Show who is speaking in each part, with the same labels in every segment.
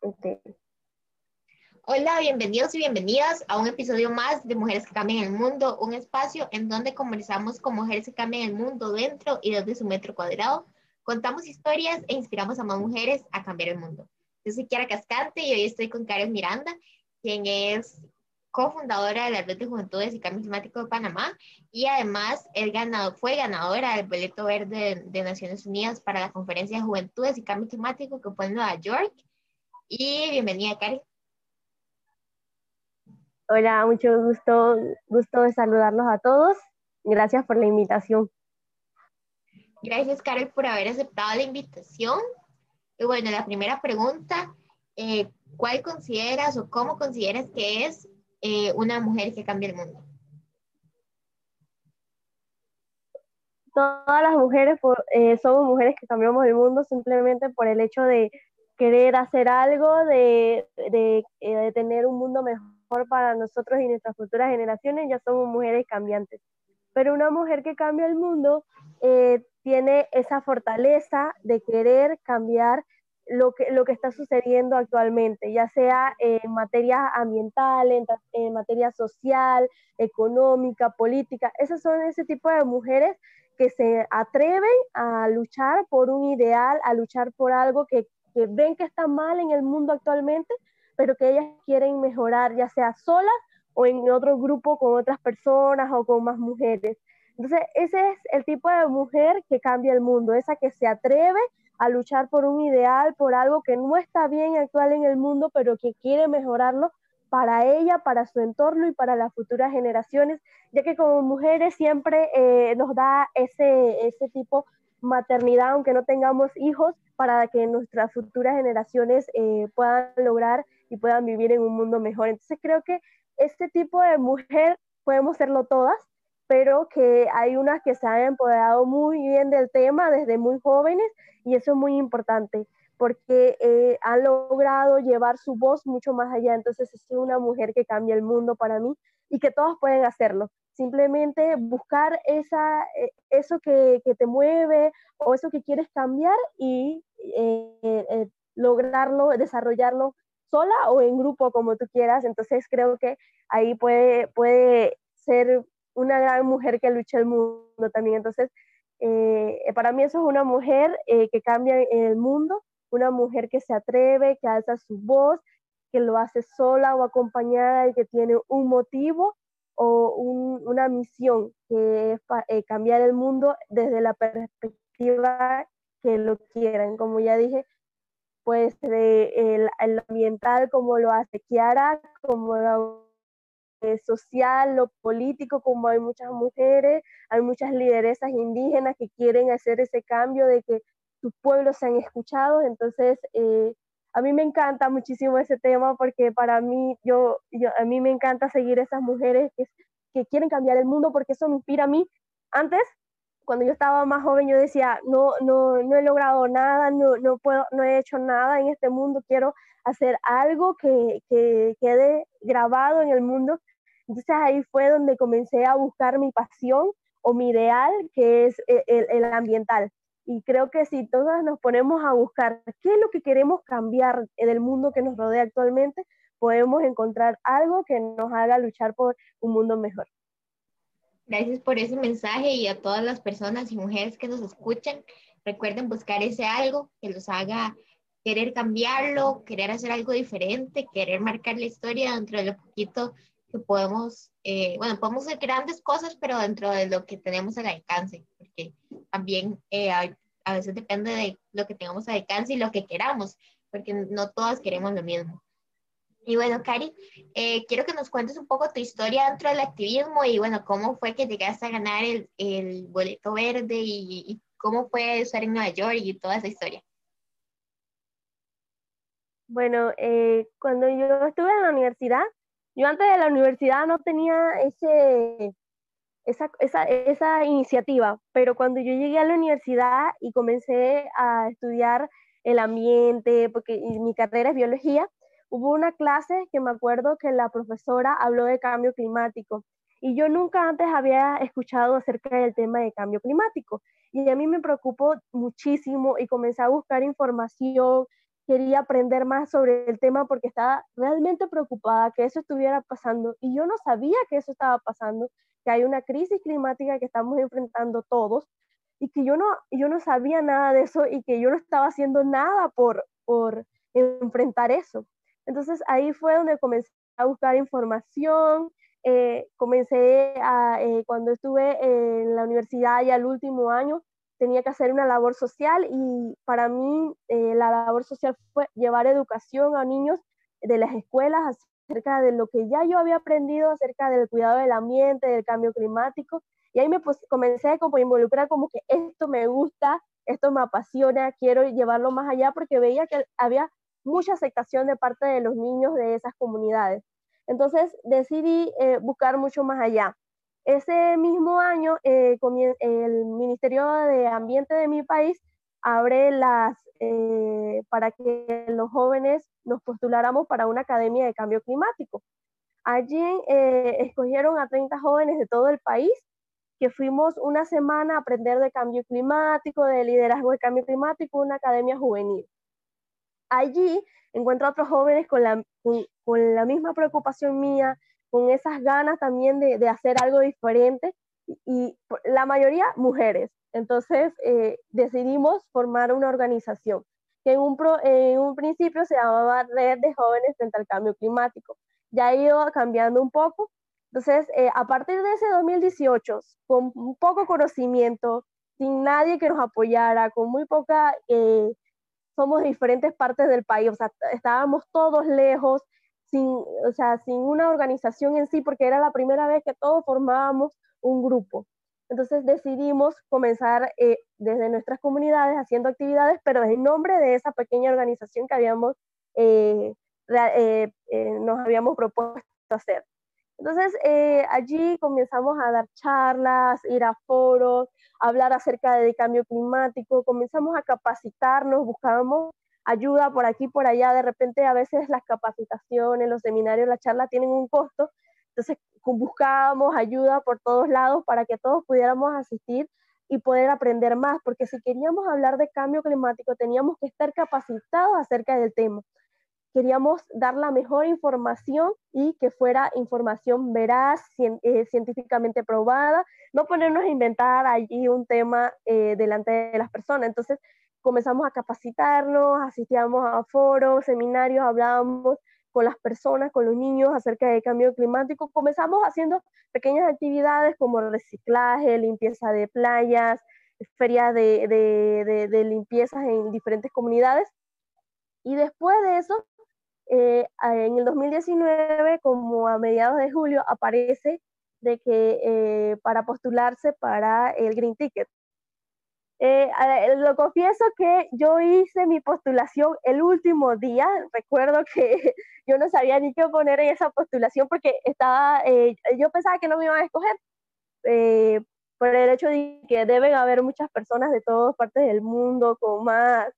Speaker 1: Okay.
Speaker 2: Hola, bienvenidos y bienvenidas a un episodio más de Mujeres que Cambian el Mundo, un espacio en donde conversamos con mujeres que cambian el mundo dentro y desde su metro cuadrado. Contamos historias e inspiramos a más mujeres a cambiar el mundo. Yo soy Kiara Cascante y hoy estoy con Karen Miranda, quien es cofundadora de la Red de Juventudes y Cambio Climático de Panamá y además el ganado, fue ganadora del boleto verde de, Naciones Unidas para la Conferencia de Juventudes y Cambio Climático que fue en Nueva York. Y bienvenida, Karen.
Speaker 1: Hola, mucho gusto, gusto de saludarlos a todos. Gracias por la invitación.
Speaker 2: Gracias, Karen, por haber aceptado la invitación. Y bueno, la primera pregunta, eh, ¿cuál consideras o cómo consideras que es eh, una mujer que cambia el mundo?
Speaker 1: Todas las mujeres eh, somos mujeres que cambiamos el mundo simplemente por el hecho de querer hacer algo, de, de, tener un mundo mejor para nosotros y nuestras futuras generaciones, ya somos mujeres cambiantes. Pero una mujer que cambia el mundo eh, tiene esa fortaleza de querer cambiar lo que, lo que está sucediendo actualmente, ya sea en materia ambiental, en, en materia social, económica, política. Esas son ese tipo de mujeres que se atreven a luchar por un ideal, a luchar por algo que, que ven que está mal en el mundo actualmente, pero que ellas quieren mejorar, ya sea solas o en otro grupo con otras personas o con más mujeres. Entonces, ese es el tipo de mujer que cambia el mundo, esa que se atreve a luchar por un ideal, por algo que no está bien actual en el mundo, pero que quiere mejorarlo para ella, para su entorno y para las futuras generaciones, ya que como mujeres siempre eh, nos da ese, ese tipo maternidad, aunque no tengamos hijos, para que nuestras futuras generaciones eh, puedan lograr y puedan vivir en un mundo mejor. Entonces creo que este tipo de mujer podemos serlo todas, pero que hay unas que se han empoderado muy bien del tema desde muy jóvenes y eso es muy importante porque eh, han logrado llevar su voz mucho más allá. Entonces es una mujer que cambia el mundo para mí y que todos pueden hacerlo. Simplemente buscar esa, eh, eso que, que, te mueve o eso que quieres cambiar y eh, lograrlo, desarrollarlo sola o en grupo, como tú quieras. Entonces creo que ahí puede, puede ser una gran mujer que lucha el mundo también. Entonces, eh, para mí eso es una mujer eh, que cambia el mundo, una mujer que se atreve, que alza su voz, que lo hace sola o acompañada y que tiene un motivo o una misión que es eh, cambiar el mundo desde la perspectiva que lo quieran. Como ya dije, pues el, ambiental como lo hace Kiara, como lo social, lo político, como hay muchas mujeres, hay muchas lideresas indígenas que quieren hacer ese cambio de que sus pueblos sean escuchados. Entonces, eh, a mí me encanta muchísimo ese tema porque para mí, yo, yo, a mí me encanta seguir esas mujeres que, que quieren cambiar el mundo porque eso me inspira a mí. Antes cuando yo estaba más joven yo decía, no, no, no he logrado nada, no, no, puedo, no he hecho nada en este mundo, quiero hacer algo que, que quede grabado en el mundo. Entonces ahí fue donde comencé a buscar mi pasión o mi ideal, que es e, el, el, ambiental. Y creo que si todas nos ponemos a buscar qué es lo que queremos cambiar en el mundo que nos rodea actualmente, podemos encontrar algo que nos haga luchar por un mundo mejor.
Speaker 2: Gracias por ese mensaje y a todas las personas y mujeres que nos escuchan. Recuerden buscar ese algo que los haga querer cambiarlo, querer hacer algo diferente, querer marcar la historia dentro de lo poquito que podemos, eh, bueno, podemos hacer grandes cosas, pero dentro de lo que tenemos al alcance, porque también eh, a veces depende de lo que tengamos al alcance y lo que queramos, porque no todas queremos lo mismo. Y bueno, Cari, eh, quiero que nos cuentes un poco tu historia dentro del activismo y bueno, cómo fue que llegaste a ganar el, el boleto verde y, cómo fue estar en Nueva York y toda esa historia.
Speaker 1: Bueno, eh, cuando yo estuve en la universidad, yo antes de la universidad no tenía ese, esa, esa, esa iniciativa, pero cuando yo llegué a la universidad y comencé a estudiar el ambiente, porque mi carrera es biología, hubo una clase que me acuerdo que la profesora habló de cambio climático y yo nunca antes había escuchado acerca del tema de cambio climático y a mí me preocupó muchísimo y comencé a buscar información quería aprender más sobre el tema porque estaba realmente preocupada que eso estuviera pasando y yo no sabía que eso estaba pasando, que hay una crisis climática que estamos enfrentando todos y que yo no, yo no sabía nada de eso y que yo no estaba haciendo nada por, por enfrentar eso. Entonces ahí fue donde comencé a buscar información, eh, comencé a, eh, cuando estuve en la universidad y al último año, tenía que hacer una labor social y para mí eh, la labor social fue llevar educación a niños de las escuelas acerca de lo que ya yo había aprendido acerca del cuidado del ambiente, del cambio climático. Y ahí me comencé a involucrar como que esto me gusta, esto me apasiona, quiero llevarlo más allá porque veía que había mucha aceptación de parte de los niños de esas comunidades. Entonces decidí eh, buscar mucho más allá. Ese mismo año, eh, el Ministerio de Ambiente de mi país abre las, eh, para que los jóvenes nos postuláramos para una academia de cambio climático. Allí escogieron a 30 jóvenes de todo el país que fuimos una semana a aprender de cambio climático, de liderazgo de cambio climático, una academia juvenil. Allí encuentro a otros jóvenes con la, con, la misma preocupación mía, con esas ganas también de, de hacer algo diferente y, la mayoría mujeres. Entonces eh, decidimos formar una organización que en un, en un principio se llamaba Red de Jóvenes frente al Cambio Climático. Ya ha ido cambiando un poco. Entonces, eh, a partir de ese 2018, con poco conocimiento, sin nadie que nos apoyara, con muy poca eh, somos de diferentes partes del país, o sea, estábamos todos lejos, sin, o sea, sin una organización en sí, porque era la primera vez que todos formábamos un grupo. Entonces decidimos comenzar eh, desde nuestras comunidades haciendo actividades, pero en nombre de esa pequeña organización que habíamos, eh, eh, nos habíamos propuesto hacer. Entonces allí comenzamos a dar charlas, ir a foros, hablar acerca del cambio climático, comenzamos a capacitarnos, buscábamos ayuda por aquí, por allá, de repente a veces las capacitaciones, los seminarios, la charla tienen un costo, entonces buscábamos ayuda por todos lados para que todos pudiéramos asistir y poder aprender más, porque si queríamos hablar de cambio climático teníamos que estar capacitados acerca del tema queríamos dar la mejor información y que fuera información veraz, eh, científicamente probada, no ponernos a inventar allí un tema eh, delante de las personas. Entonces comenzamos a capacitarnos, asistíamos a foros, seminarios, hablábamos con las personas, con los niños acerca del cambio climático. Comenzamos haciendo pequeñas actividades como reciclaje, limpieza de playas, ferias de, de, de limpiezas en diferentes comunidades. Y después de eso eh, en el 2019, como a mediados de julio, aparece de que eh, para postularse para el Green Ticket. Eh, lo confieso que yo hice mi postulación el último día. Recuerdo que yo no sabía ni qué poner en esa postulación porque estaba, yo pensaba que no me iban a escoger por el hecho de que deben haber muchas personas de todas partes del mundo con más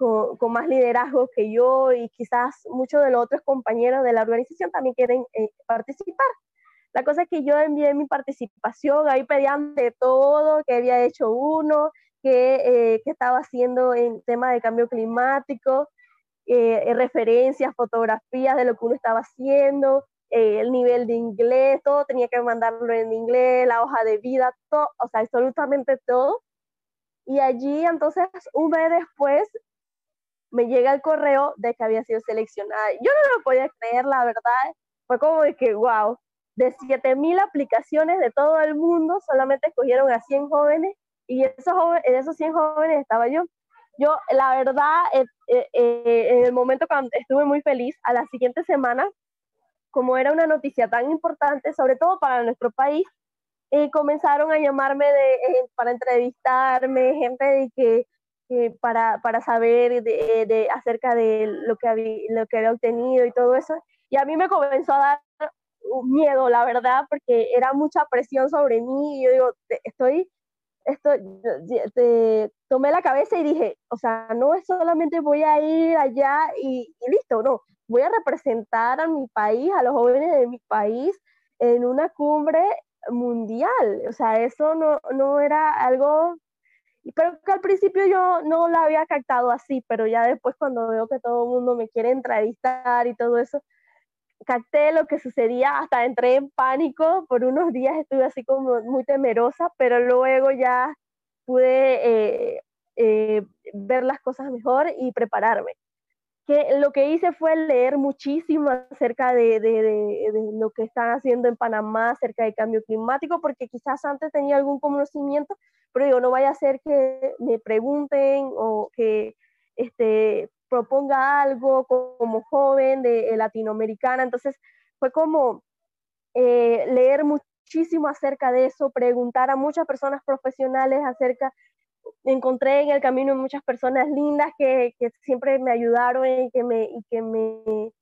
Speaker 1: con, más liderazgo que yo y quizás muchos de los otros compañeros de la organización también quieren eh, participar. La cosa es que yo envié mi participación, ahí pedían de todo, que había hecho uno, que, eh, estaba haciendo en tema de cambio climático, eh, referencias, fotografías de lo que uno estaba haciendo, el nivel de inglés, todo tenía que mandarlo en inglés, la hoja de vida, todo, o sea, absolutamente todo. Y allí entonces, un mes después, me llega el correo de que había sido seleccionada. Yo no lo podía creer, la verdad. Fue como de que, wow, de 7000 aplicaciones de todo el mundo, solamente escogieron a 100 jóvenes y esos en esos 100 jóvenes estaba yo. Yo, la verdad, eh, eh, eh, en el momento cuando estuve muy feliz, a la siguiente semana, como era una noticia tan importante, sobre todo para nuestro país, comenzaron a llamarme para entrevistarme, gente de que para, para, saber de, de, acerca de lo que, había, lo que había obtenido y todo eso. Y a mí me comenzó a dar miedo, la verdad, porque era mucha presión sobre mí y yo digo, estoy, tomé la cabeza y dije, o sea, no es solamente voy a ir allá y, y listo, no, voy a representar a mi país, a los jóvenes de mi país en una cumbre mundial. O sea, eso no, no era algo pero que al principio yo no la había captado así, pero ya después cuando veo que todo el mundo me quiere entrevistar y todo eso, capté lo que sucedía, hasta entré en pánico, por unos días estuve así como muy temerosa, pero luego ya pude eh, eh, ver las cosas mejor y prepararme. Lo que hice fue leer muchísimo acerca de, de, lo que están haciendo en Panamá acerca del cambio climático, porque quizás antes tenía algún conocimiento, pero digo, no vaya a ser que me pregunten o que este, proponga algo como joven de, latinoamericana. Entonces fue como eh, leer muchísimo acerca de eso, preguntar a muchas personas profesionales acerca, encontré en el camino muchas personas lindas que, que siempre me ayudaron y que me, y que, me,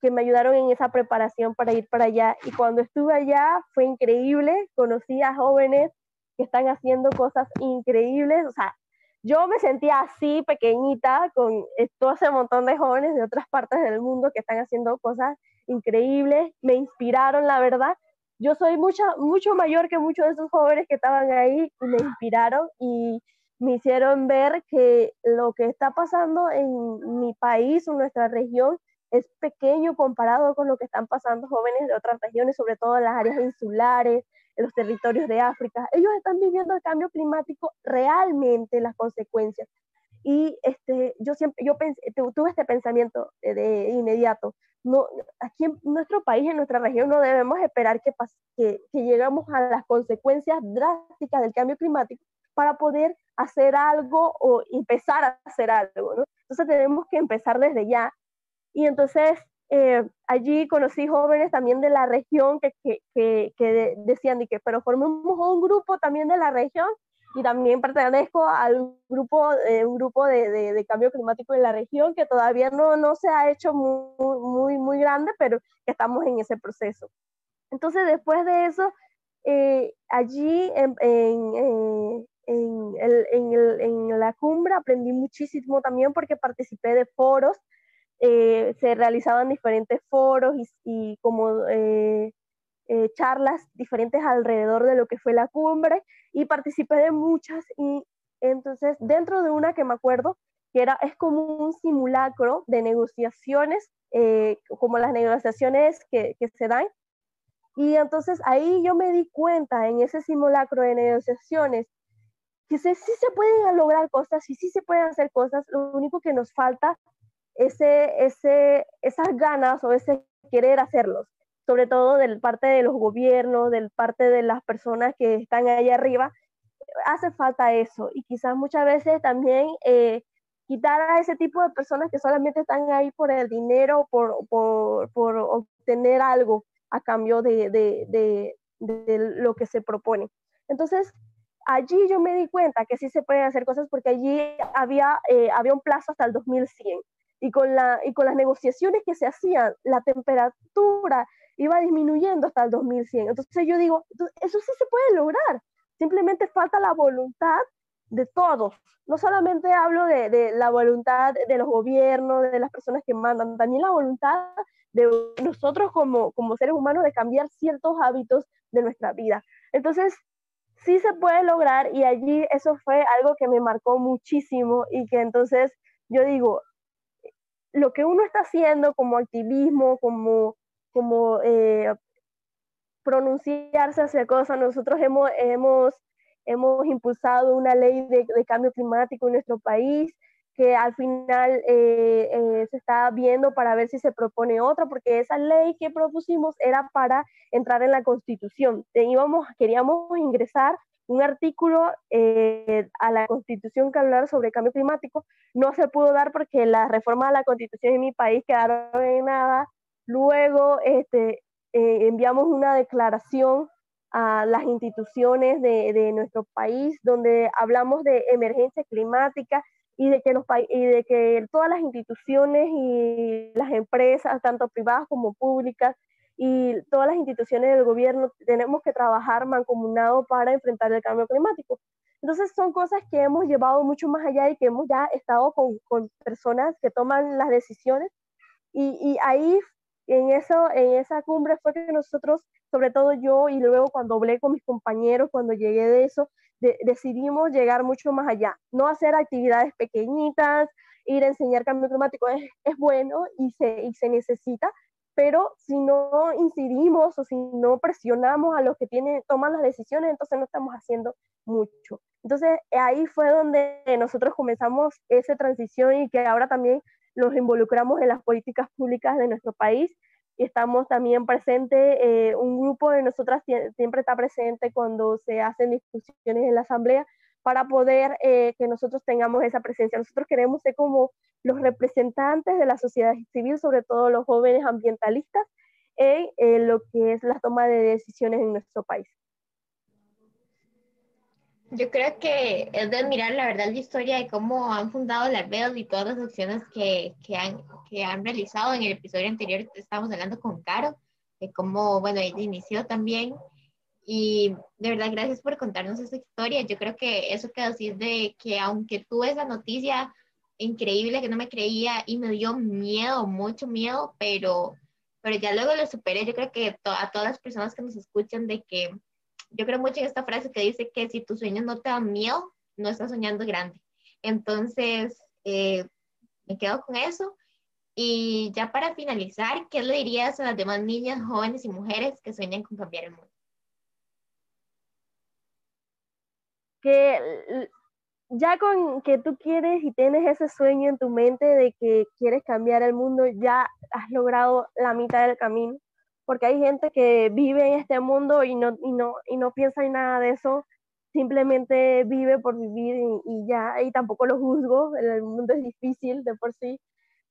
Speaker 1: que me ayudaron en esa preparación para ir para allá. Y cuando estuve allá fue increíble, conocí a jóvenes que están haciendo cosas increíbles, o sea, yo me sentía así pequeñita con todo ese montón de jóvenes de otras partes del mundo que están haciendo cosas increíbles, me inspiraron, la verdad. Yo soy mucha, mucho mayor que muchos de esos jóvenes que estaban ahí y me inspiraron y me hicieron ver que lo que está pasando en mi país o nuestra región es pequeño comparado con lo que están pasando jóvenes de otras regiones, sobre todo en las áreas insulares, en los territorios de África. Ellos están viviendo el cambio climático realmente, las consecuencias. Y este, yo siempre, yo pensé, tuve este pensamiento de, inmediato. No, aquí en nuestro país, en nuestra región, no debemos esperar que, que, que lleguemos a las consecuencias drásticas del cambio climático para poder hacer algo o empezar a hacer algo. ¿no? Entonces tenemos que empezar desde ya. Y entonces eh, allí conocí jóvenes también de la región que, que, que, decían, que, pero formemos un grupo también de la región y también pertenezco al grupo, eh, un grupo de, de, cambio climático en la región que todavía no, no se ha hecho muy, muy, muy grande, pero estamos en ese proceso. Entonces, después de eso, eh, allí en, en, en, en, la cumbre aprendí muchísimo también porque participé de foros eh, se realizaban diferentes foros y, como eh, eh, charlas diferentes alrededor de lo que fue la cumbre y participé de muchas y entonces dentro de una que me acuerdo que era es como un simulacro de negociaciones como las negociaciones que se dan. Y entonces ahí yo me di cuenta en ese simulacro de negociaciones que sí se pueden lograr cosas y sí se pueden hacer cosas, lo único que nos falta ese, ese, esas ganas o ese querer hacerlos, sobre todo de parte de los gobiernos, de parte de las personas que están ahí arriba, hace falta eso. Y quizás muchas veces también eh, quitar a ese tipo de personas que solamente están ahí por el dinero, por, por, por obtener algo a cambio de, de, de, de, lo que se propone. Entonces, allí yo me di cuenta que sí se pueden hacer cosas porque allí había, eh, había un plazo hasta el 2100 y con, la, y con las negociaciones que se hacían, la temperatura iba disminuyendo hasta el 2100. Entonces yo digo, eso sí se puede lograr, simplemente falta la voluntad de todos. No solamente hablo de, de, la voluntad de los gobiernos, de las personas que mandan, también la voluntad de nosotros como, como seres humanos de cambiar ciertos hábitos de nuestra vida. Entonces, sí se puede lograr y allí eso fue algo que me marcó muchísimo y que entonces yo digo, lo que uno está haciendo como activismo, como, como eh, pronunciarse hacia cosas, nosotros hemos, hemos, hemos impulsado una ley de, cambio climático en nuestro país que al final eh, eh, se está viendo para ver si se propone otra, porque esa ley que propusimos era para entrar en la constitución. Teníamos, queríamos ingresar un artículo eh, a la constitución que hablara sobre cambio climático. No se pudo dar porque las reformas a la constitución en mi país quedaron en nada. Luego este, eh, enviamos una declaración a las instituciones de, de, nuestro país donde hablamos de emergencia climática y de, que los, y de que todas las instituciones y las empresas, tanto privadas como públicas, y todas las instituciones del gobierno tenemos que trabajar mancomunado para enfrentar el cambio climático. Entonces son cosas que hemos llevado mucho más allá y que hemos ya estado con, con personas que toman las decisiones y, y, ahí en, eso, en esa cumbre fue que nosotros, sobre todo yo y luego cuando hablé con mis compañeros, cuando llegué de eso, decidimos llegar mucho más allá, no hacer actividades pequeñitas, ir a enseñar cambio climático es, es bueno y se, y se necesita, pero si no incidimos o si no presionamos a los que tienen, toman las decisiones, entonces no estamos haciendo mucho. Entonces ahí fue donde nosotros comenzamos esa transición y que ahora también los involucramos en las políticas públicas de nuestro país estamos también presentes, eh, un grupo de nosotras siempre está presente cuando se hacen discusiones en la asamblea para poder eh, que nosotros tengamos esa presencia. Nosotros queremos ser como los representantes de la sociedad civil, sobre todo los jóvenes ambientalistas, en lo que es la toma de decisiones en nuestro país.
Speaker 2: Yo creo que es de admirar la verdad la historia de cómo han fundado la red y todas las acciones que, que, han, que han realizado. En el episodio anterior estábamos hablando con Caro, de cómo, bueno, ella inició también. Y de verdad, gracias por contarnos esa historia. Yo creo que eso que decís de que aunque tuve esa noticia increíble que no me creía y me dio miedo, mucho miedo, pero, pero ya luego lo superé. Yo creo que a todas las personas que nos escuchan de que yo creo mucho en esta frase que dice que si tus sueños no te dan miedo, no estás soñando grande. Entonces, eh, me quedo con eso. Y ya para finalizar, ¿qué le dirías a las demás niñas, jóvenes y mujeres que sueñan con cambiar el mundo?
Speaker 1: Que ya con que tú quieres y tienes ese sueño en tu mente de que quieres cambiar el mundo, ya has logrado la mitad del camino porque hay gente que vive en este mundo y no, y no, y no piensa en nada de eso, simplemente vive por vivir y, ya, y tampoco lo juzgo, el mundo es difícil de por sí,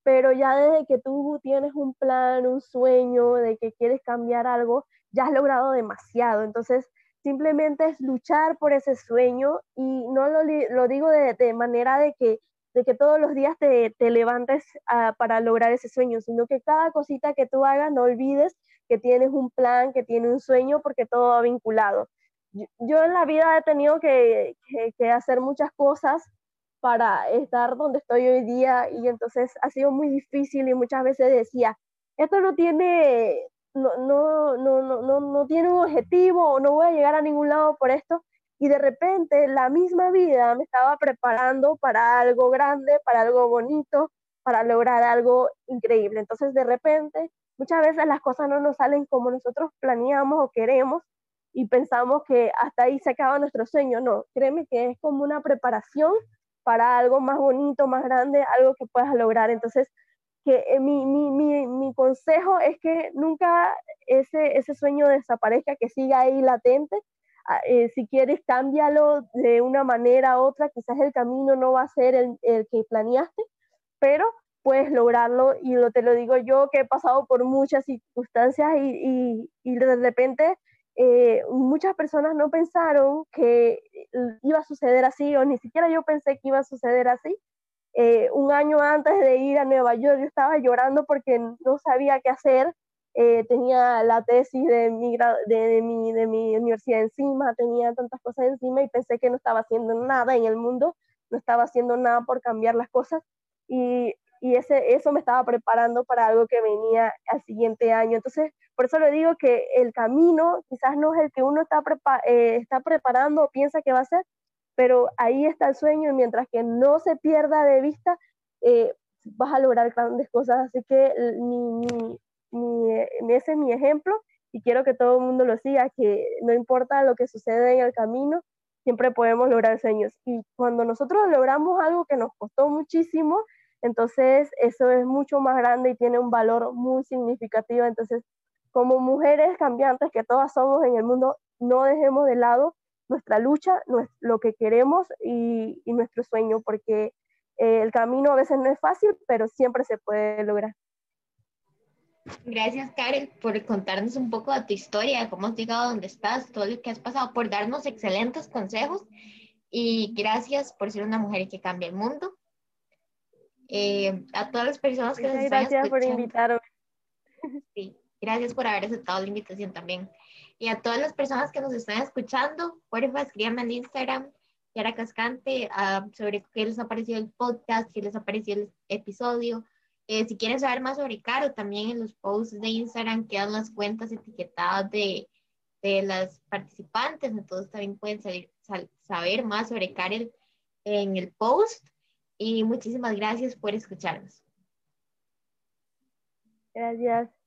Speaker 1: pero ya desde que tú tienes un plan, un sueño de que quieres cambiar algo, ya has logrado demasiado, entonces simplemente es luchar por ese sueño y no lo, lo digo de, de, manera de que, de que todos los días te, te levantes ah, para lograr ese sueño, sino que cada cosita que tú hagas no olvides que tienes un plan, que tienes un sueño, porque todo va vinculado. Yo, en la vida he tenido que, que, hacer muchas cosas para estar donde estoy hoy día y entonces ha sido muy difícil y muchas veces decía, esto no tiene, no, no, no, no, no tiene un objetivo o no voy a llegar a ningún lado por esto. Y de repente la misma vida me estaba preparando para algo grande, para algo bonito, para lograr algo increíble. Entonces de repente Muchas veces las cosas no nos salen como nosotros planeamos o queremos y pensamos que hasta ahí se acaba nuestro sueño. No, créeme que es como una preparación para algo más bonito, más grande, algo que puedas lograr. Entonces, que eh, mi, mi, mi, mi, consejo es que nunca ese, ese sueño desaparezca, que siga ahí latente. Ah, eh, si quieres, cámbialo de una manera u otra. Quizás el camino no va a ser el, el que planeaste, pero puedes lograrlo y lo, te lo digo yo que he pasado por muchas circunstancias y, y, de repente eh, muchas personas no pensaron que iba a suceder así o ni siquiera yo pensé que iba a suceder así. Eh, un año antes de ir a Nueva York yo estaba llorando porque no sabía qué hacer. Eh, tenía la tesis de mi, de, mi, de mi universidad encima, tenía tantas cosas encima y pensé que no estaba haciendo nada en el mundo, no estaba haciendo nada por cambiar las cosas. Y y ese, eso me estaba preparando para algo que venía al siguiente año. Entonces, por eso le digo que el camino quizás no es el que uno está, eh, está preparando o piensa que va a ser, pero ahí está el sueño y mientras que no se pierda de vista, eh, vas a lograr grandes cosas. Así que mi, mi, ese es mi ejemplo y quiero que todo el mundo lo siga, que no importa lo que sucede en el camino, siempre podemos lograr sueños. Y cuando nosotros logramos algo que nos costó muchísimo, entonces, eso es mucho más grande y tiene un valor muy significativo. Entonces, como mujeres cambiantes que todas somos en el mundo, no dejemos de lado nuestra lucha, lo que queremos y, nuestro sueño, porque eh, el camino a veces no es fácil, pero siempre se puede lograr.
Speaker 2: Gracias, Karen, por contarnos un poco de tu historia, cómo has llegado a donde estás, todo lo que has pasado, por darnos excelentes consejos y gracias por ser una mujer que cambia el mundo. Eh, a todas las personas que nos están
Speaker 1: Gracias por invitarme.
Speaker 2: Sí, gracias por haber aceptado la invitación también. Y a todas las personas que nos están escuchando, porfa, escríbanme en Instagram, Yara Cascante, uh, sobre qué les ha parecido el podcast, qué les ha parecido el episodio. Eh, si quieren saber más sobre Caro, también en los posts de Instagram quedan las cuentas etiquetadas de, de las participantes, entonces también pueden saber más sobre Karel en el post y muchísimas gracias por escucharnos.
Speaker 1: Gracias.